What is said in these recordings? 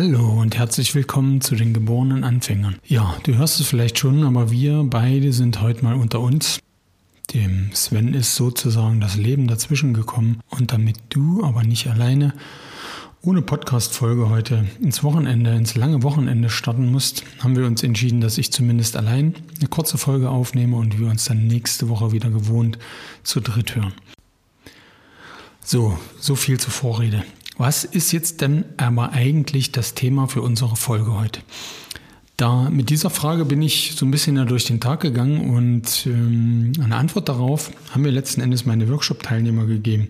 Hallo und herzlich willkommen zu den geborenen Anfängern. Ja, du hörst es vielleicht schon, aber wir beide sind heute mal unter uns. Dem Sven ist sozusagen das Leben dazwischen gekommen und damit du aber nicht alleine ohne Podcast-Folge heute ins Wochenende, ins lange Wochenende starten musst, haben wir uns entschieden, dass ich zumindest allein eine kurze Folge aufnehme und wir uns dann nächste Woche wieder gewohnt zu dritt hören. So, so viel zur Vorrede. Was ist jetzt denn aber eigentlich das Thema für unsere Folge heute? Da mit dieser Frage bin ich so ein bisschen durch den Tag gegangen und ähm, eine Antwort darauf haben mir letzten Endes meine Workshop-Teilnehmer gegeben.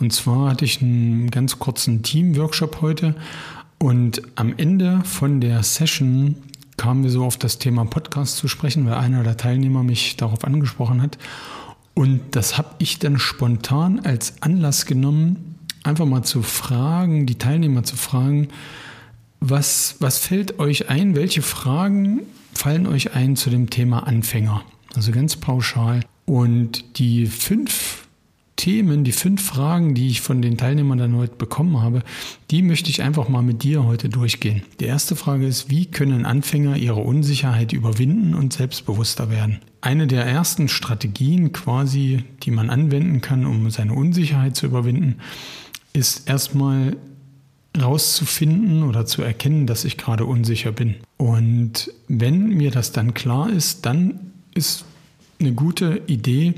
Und zwar hatte ich einen ganz kurzen Team-Workshop heute und am Ende von der Session kamen wir so auf das Thema Podcast zu sprechen, weil einer der Teilnehmer mich darauf angesprochen hat. Und das habe ich dann spontan als Anlass genommen, einfach mal zu fragen, die Teilnehmer zu fragen, was, was fällt euch ein, welche Fragen fallen euch ein zu dem Thema Anfänger? Also ganz pauschal. Und die fünf Themen, die fünf Fragen, die ich von den Teilnehmern dann heute bekommen habe, die möchte ich einfach mal mit dir heute durchgehen. Die erste Frage ist, wie können Anfänger ihre Unsicherheit überwinden und selbstbewusster werden? Eine der ersten Strategien quasi, die man anwenden kann, um seine Unsicherheit zu überwinden, ist erstmal rauszufinden oder zu erkennen, dass ich gerade unsicher bin. Und wenn mir das dann klar ist, dann ist eine gute Idee,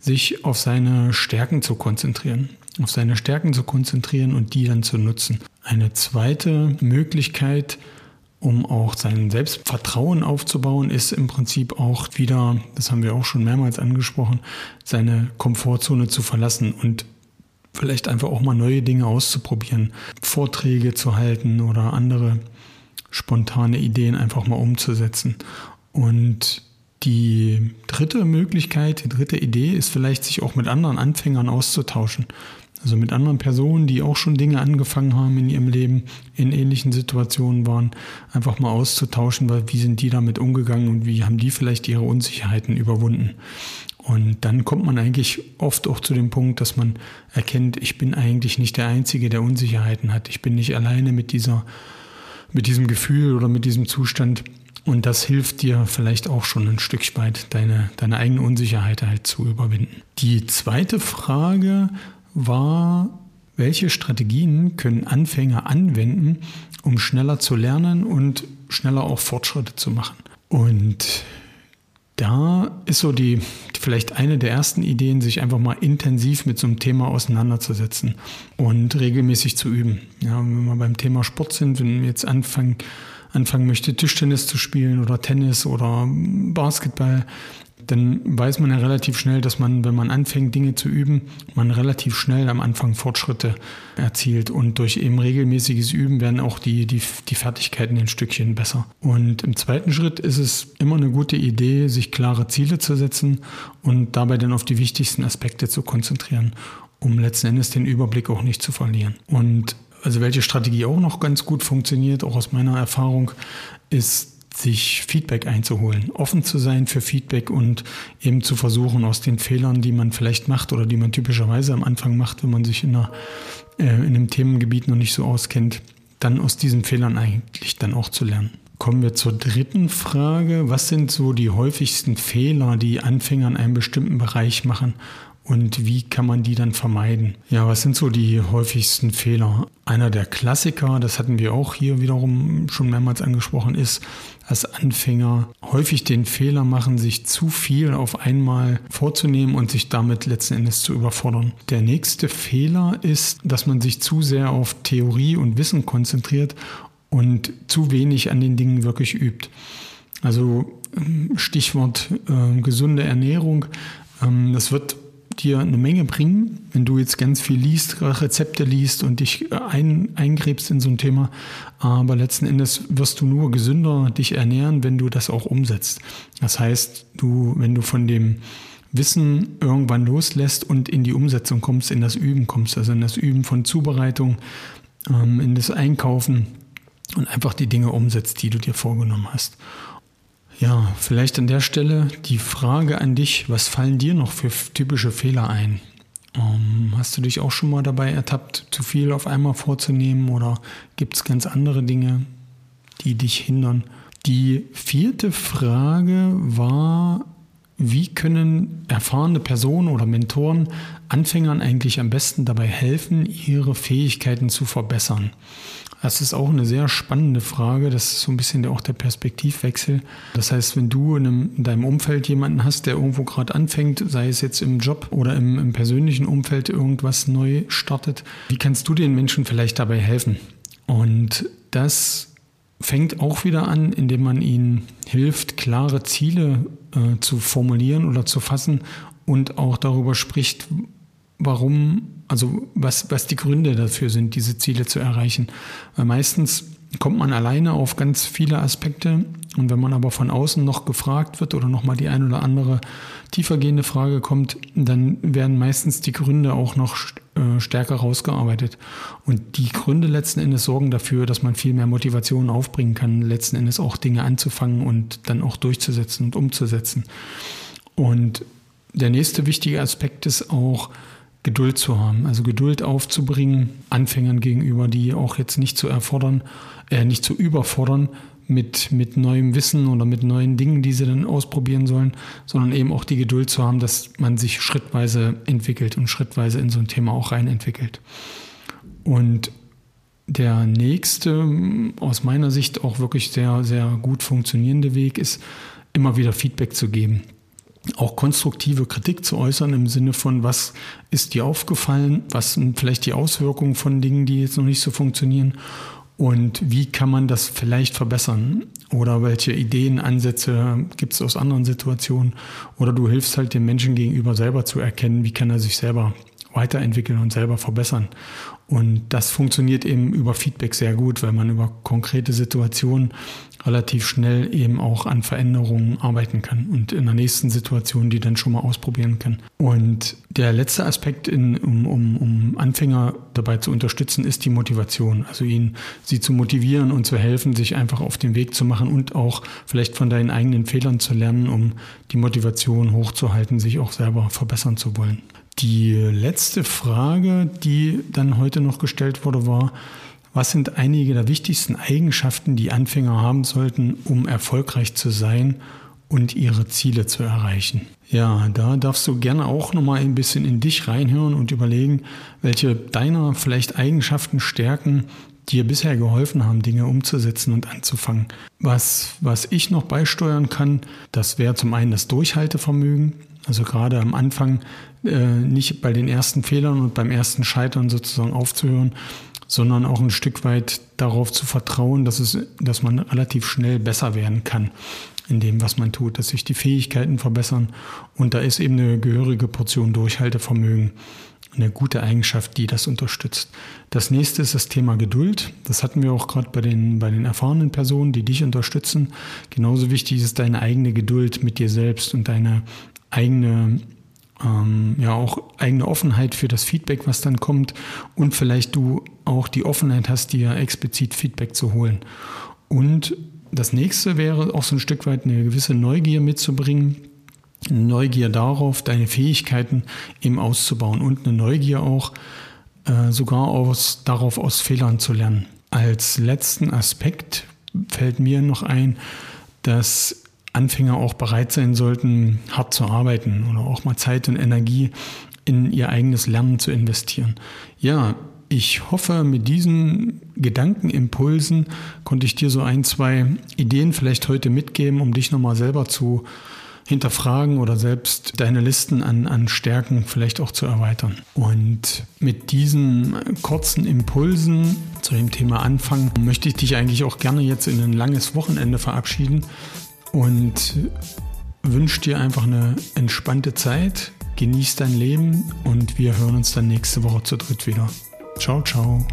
sich auf seine Stärken zu konzentrieren, auf seine Stärken zu konzentrieren und die dann zu nutzen. Eine zweite Möglichkeit, um auch sein Selbstvertrauen aufzubauen, ist im Prinzip auch wieder, das haben wir auch schon mehrmals angesprochen, seine Komfortzone zu verlassen und vielleicht einfach auch mal neue Dinge auszuprobieren, Vorträge zu halten oder andere spontane Ideen einfach mal umzusetzen. Und die dritte Möglichkeit, die dritte Idee ist vielleicht, sich auch mit anderen Anfängern auszutauschen. Also mit anderen Personen, die auch schon Dinge angefangen haben in ihrem Leben, in ähnlichen Situationen waren, einfach mal auszutauschen, weil wie sind die damit umgegangen und wie haben die vielleicht ihre Unsicherheiten überwunden. Und dann kommt man eigentlich oft auch zu dem Punkt, dass man erkennt, ich bin eigentlich nicht der Einzige, der Unsicherheiten hat. Ich bin nicht alleine mit dieser, mit diesem Gefühl oder mit diesem Zustand. Und das hilft dir vielleicht auch schon ein Stück weit, deine, deine eigene Unsicherheit halt zu überwinden. Die zweite Frage war, welche Strategien können Anfänger anwenden, um schneller zu lernen und schneller auch Fortschritte zu machen? Und da ist so die, vielleicht eine der ersten Ideen, sich einfach mal intensiv mit so einem Thema auseinanderzusetzen und regelmäßig zu üben. Ja, wenn wir beim Thema Sport sind, wenn wir jetzt anfangen, anfangen möchte, Tischtennis zu spielen oder Tennis oder Basketball, dann weiß man ja relativ schnell, dass man, wenn man anfängt, Dinge zu üben, man relativ schnell am Anfang Fortschritte erzielt. Und durch eben regelmäßiges Üben werden auch die, die, die Fertigkeiten ein Stückchen besser. Und im zweiten Schritt ist es immer eine gute Idee, sich klare Ziele zu setzen und dabei dann auf die wichtigsten Aspekte zu konzentrieren, um letzten Endes den Überblick auch nicht zu verlieren. Und also welche Strategie auch noch ganz gut funktioniert, auch aus meiner Erfahrung, ist sich Feedback einzuholen, offen zu sein für Feedback und eben zu versuchen, aus den Fehlern, die man vielleicht macht oder die man typischerweise am Anfang macht, wenn man sich in, einer, äh, in einem Themengebiet noch nicht so auskennt, dann aus diesen Fehlern eigentlich dann auch zu lernen. Kommen wir zur dritten Frage. Was sind so die häufigsten Fehler, die Anfänger in einem bestimmten Bereich machen und wie kann man die dann vermeiden? Ja, was sind so die häufigsten Fehler? Einer der Klassiker, das hatten wir auch hier wiederum schon mehrmals angesprochen, ist, dass Anfänger häufig den Fehler machen, sich zu viel auf einmal vorzunehmen und sich damit letzten Endes zu überfordern. Der nächste Fehler ist, dass man sich zu sehr auf Theorie und Wissen konzentriert und zu wenig an den Dingen wirklich übt. Also ähm, Stichwort äh, gesunde Ernährung. Ähm, das wird dir eine Menge bringen, wenn du jetzt ganz viel liest, Rezepte liest und dich ein, eingräbst in so ein Thema. Aber letzten Endes wirst du nur gesünder dich ernähren, wenn du das auch umsetzt. Das heißt, du, wenn du von dem Wissen irgendwann loslässt und in die Umsetzung kommst, in das Üben kommst, also in das Üben von Zubereitung, ähm, in das Einkaufen und einfach die Dinge umsetzt, die du dir vorgenommen hast. Ja, vielleicht an der Stelle die Frage an dich, was fallen dir noch für typische Fehler ein? Ähm, hast du dich auch schon mal dabei ertappt, zu viel auf einmal vorzunehmen oder gibt es ganz andere Dinge, die dich hindern? Die vierte Frage war, wie können erfahrene Personen oder Mentoren Anfängern eigentlich am besten dabei helfen, ihre Fähigkeiten zu verbessern? Das ist auch eine sehr spannende Frage. Das ist so ein bisschen auch der Perspektivwechsel. Das heißt, wenn du in, einem, in deinem Umfeld jemanden hast, der irgendwo gerade anfängt, sei es jetzt im Job oder im, im persönlichen Umfeld irgendwas neu startet, wie kannst du den Menschen vielleicht dabei helfen? Und das fängt auch wieder an, indem man ihnen hilft, klare Ziele äh, zu formulieren oder zu fassen und auch darüber spricht, warum, also was, was die Gründe dafür sind, diese Ziele zu erreichen. Weil meistens kommt man alleine auf ganz viele Aspekte und wenn man aber von außen noch gefragt wird oder nochmal die ein oder andere tiefergehende Frage kommt, dann werden meistens die Gründe auch noch äh, stärker rausgearbeitet. Und die Gründe letzten Endes sorgen dafür, dass man viel mehr Motivation aufbringen kann, letzten Endes auch Dinge anzufangen und dann auch durchzusetzen und umzusetzen. Und der nächste wichtige Aspekt ist auch, Geduld zu haben, also Geduld aufzubringen, Anfängern gegenüber, die auch jetzt nicht zu erfordern, äh, nicht zu überfordern mit, mit neuem Wissen oder mit neuen Dingen, die sie dann ausprobieren sollen, sondern eben auch die Geduld zu haben, dass man sich schrittweise entwickelt und schrittweise in so ein Thema auch rein entwickelt. Und der nächste, aus meiner Sicht auch wirklich sehr, sehr gut funktionierende Weg ist, immer wieder Feedback zu geben auch konstruktive Kritik zu äußern im Sinne von, was ist dir aufgefallen, was sind vielleicht die Auswirkungen von Dingen, die jetzt noch nicht so funktionieren? Und wie kann man das vielleicht verbessern? Oder welche Ideen, Ansätze gibt es aus anderen Situationen? Oder du hilfst halt dem Menschen gegenüber selber zu erkennen, wie kann er sich selber weiterentwickeln und selber verbessern. Und das funktioniert eben über Feedback sehr gut, weil man über konkrete Situationen relativ schnell eben auch an Veränderungen arbeiten kann und in der nächsten Situation die dann schon mal ausprobieren kann. Und der letzte Aspekt, in, um, um, um Anfänger dabei zu unterstützen, ist die Motivation. Also ihnen, sie zu motivieren und zu helfen, sich einfach auf den Weg zu machen und auch vielleicht von deinen eigenen Fehlern zu lernen, um die Motivation hochzuhalten, sich auch selber verbessern zu wollen. Die letzte Frage, die dann heute noch gestellt wurde, war, was sind einige der wichtigsten Eigenschaften, die Anfänger haben sollten, um erfolgreich zu sein und ihre Ziele zu erreichen? Ja, da darfst du gerne auch nochmal ein bisschen in dich reinhören und überlegen, welche deiner vielleicht Eigenschaften, Stärken dir bisher geholfen haben, Dinge umzusetzen und anzufangen. Was, was ich noch beisteuern kann, das wäre zum einen das Durchhaltevermögen. Also gerade am Anfang äh, nicht bei den ersten Fehlern und beim ersten Scheitern sozusagen aufzuhören, sondern auch ein Stück weit darauf zu vertrauen, dass, es, dass man relativ schnell besser werden kann in dem, was man tut, dass sich die Fähigkeiten verbessern. Und da ist eben eine gehörige Portion Durchhaltevermögen eine gute Eigenschaft, die das unterstützt. Das nächste ist das Thema Geduld. Das hatten wir auch gerade bei den, bei den erfahrenen Personen, die dich unterstützen. Genauso wichtig ist deine eigene Geduld mit dir selbst und deine eigene ähm, ja auch eigene Offenheit für das Feedback, was dann kommt und vielleicht du auch die Offenheit hast, dir explizit Feedback zu holen. Und das nächste wäre auch so ein Stück weit eine gewisse Neugier mitzubringen. Neugier darauf, deine Fähigkeiten eben auszubauen und eine Neugier auch äh, sogar aus, darauf aus Fehlern zu lernen. Als letzten Aspekt fällt mir noch ein, dass Anfänger auch bereit sein sollten, hart zu arbeiten oder auch mal Zeit und Energie in ihr eigenes Lernen zu investieren. Ja, ich hoffe, mit diesen Gedankenimpulsen konnte ich dir so ein, zwei Ideen vielleicht heute mitgeben, um dich nochmal selber zu hinterfragen oder selbst deine Listen an, an Stärken vielleicht auch zu erweitern. Und mit diesen kurzen Impulsen zu dem Thema Anfang möchte ich dich eigentlich auch gerne jetzt in ein langes Wochenende verabschieden und wünsche dir einfach eine entspannte Zeit. genieß dein Leben und wir hören uns dann nächste Woche zu dritt wieder. Ciao, ciao.